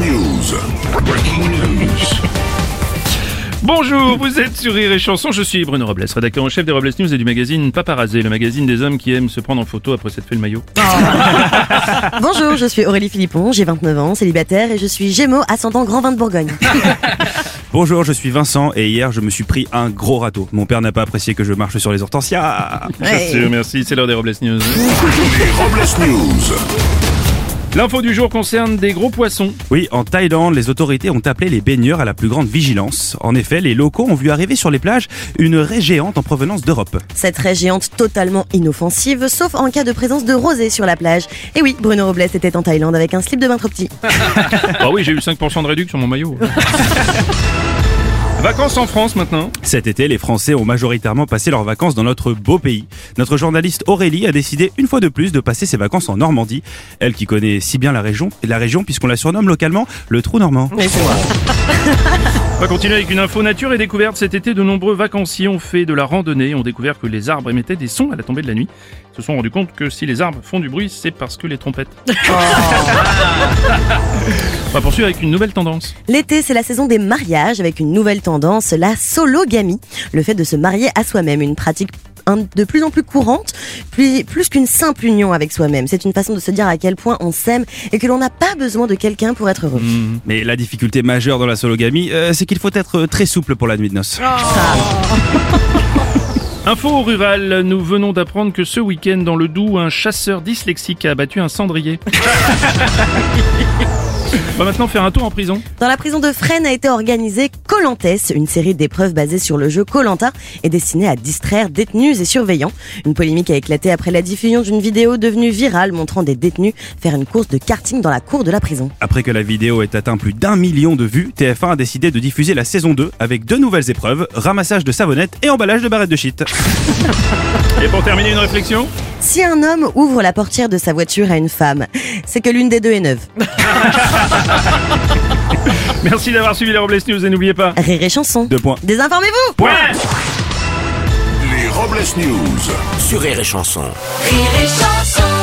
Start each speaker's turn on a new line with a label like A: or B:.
A: News. Breaking news.
B: Bonjour, vous êtes sur Rire et Chanson, je suis Bruno Robles, rédacteur en chef des Robles News et du magazine Paparazzi, le magazine des hommes qui aiment se prendre en photo après s'être fait le maillot.
C: Bonjour, je suis Aurélie Philippon, j'ai 29 ans, célibataire et je suis Gémeaux, ascendant Grand Vin de Bourgogne.
D: Bonjour, je suis Vincent et hier je me suis pris un gros râteau. Mon père n'a pas apprécié que je marche sur les hortensias.
B: Sûr, merci, c'est l'heure des Robles News.
A: Les Robles News.
B: L'info du jour concerne des gros poissons.
D: Oui, en Thaïlande, les autorités ont appelé les baigneurs à la plus grande vigilance. En effet, les locaux ont vu arriver sur les plages une raie géante en provenance d'Europe.
C: Cette raie géante totalement inoffensive, sauf en cas de présence de rosée sur la plage. Et oui, Bruno Robles était en Thaïlande avec un slip de bain trop petit.
B: Ah oui, j'ai eu 5% de réduction sur mon maillot. Vacances en France maintenant.
D: Cet été, les Français ont majoritairement passé leurs vacances dans notre beau pays. Notre journaliste Aurélie a décidé une fois de plus de passer ses vacances en Normandie. Elle qui connaît si bien la région, la région puisqu'on la surnomme localement le trou normand.
C: Mais c'est moi.
B: On va continuer avec une info nature et découverte. Cet été, de nombreux vacanciers ont fait de la randonnée et ont découvert que les arbres émettaient des sons à la tombée de la nuit. Ils se sont rendus compte que si les arbres font du bruit, c'est parce que les trompettes. On va poursuivre avec une nouvelle tendance.
C: L'été, c'est la saison des mariages avec une nouvelle tendance, la sologamie. Le fait de se marier à soi-même, une pratique de plus en plus courante, plus, plus qu'une simple union avec soi-même. C'est une façon de se dire à quel point on s'aime et que l'on n'a pas besoin de quelqu'un pour être heureux.
D: Mais la difficulté majeure dans la sologamie, euh, c'est qu'il faut être très souple pour la nuit de noces.
B: Info rurale, nous venons d'apprendre que ce week-end dans le Doubs, un chasseur dyslexique a abattu un cendrier. On va maintenant faire un tour en prison.
C: Dans la prison de Fresnes a été organisée Colantes, une série d'épreuves basées sur le jeu Colanta et destinée à distraire détenus et surveillants. Une polémique a éclaté après la diffusion d'une vidéo devenue virale montrant des détenus faire une course de karting dans la cour de la prison.
D: Après que la vidéo ait atteint plus d'un million de vues, TF1 a décidé de diffuser la saison 2 avec deux nouvelles épreuves, ramassage de savonnettes et emballage de barrettes de shit.
B: Et pour terminer, une réflexion?
C: Si un homme ouvre la portière de sa voiture à une femme, c'est que l'une des deux est neuve.
B: Merci d'avoir suivi les Robles News et n'oubliez pas.
C: Rire et chanson.
D: Deux points.
C: Désinformez-vous
B: Point
A: Les Robles News.
E: Sur Rire et Chanson.
F: Rire et chanson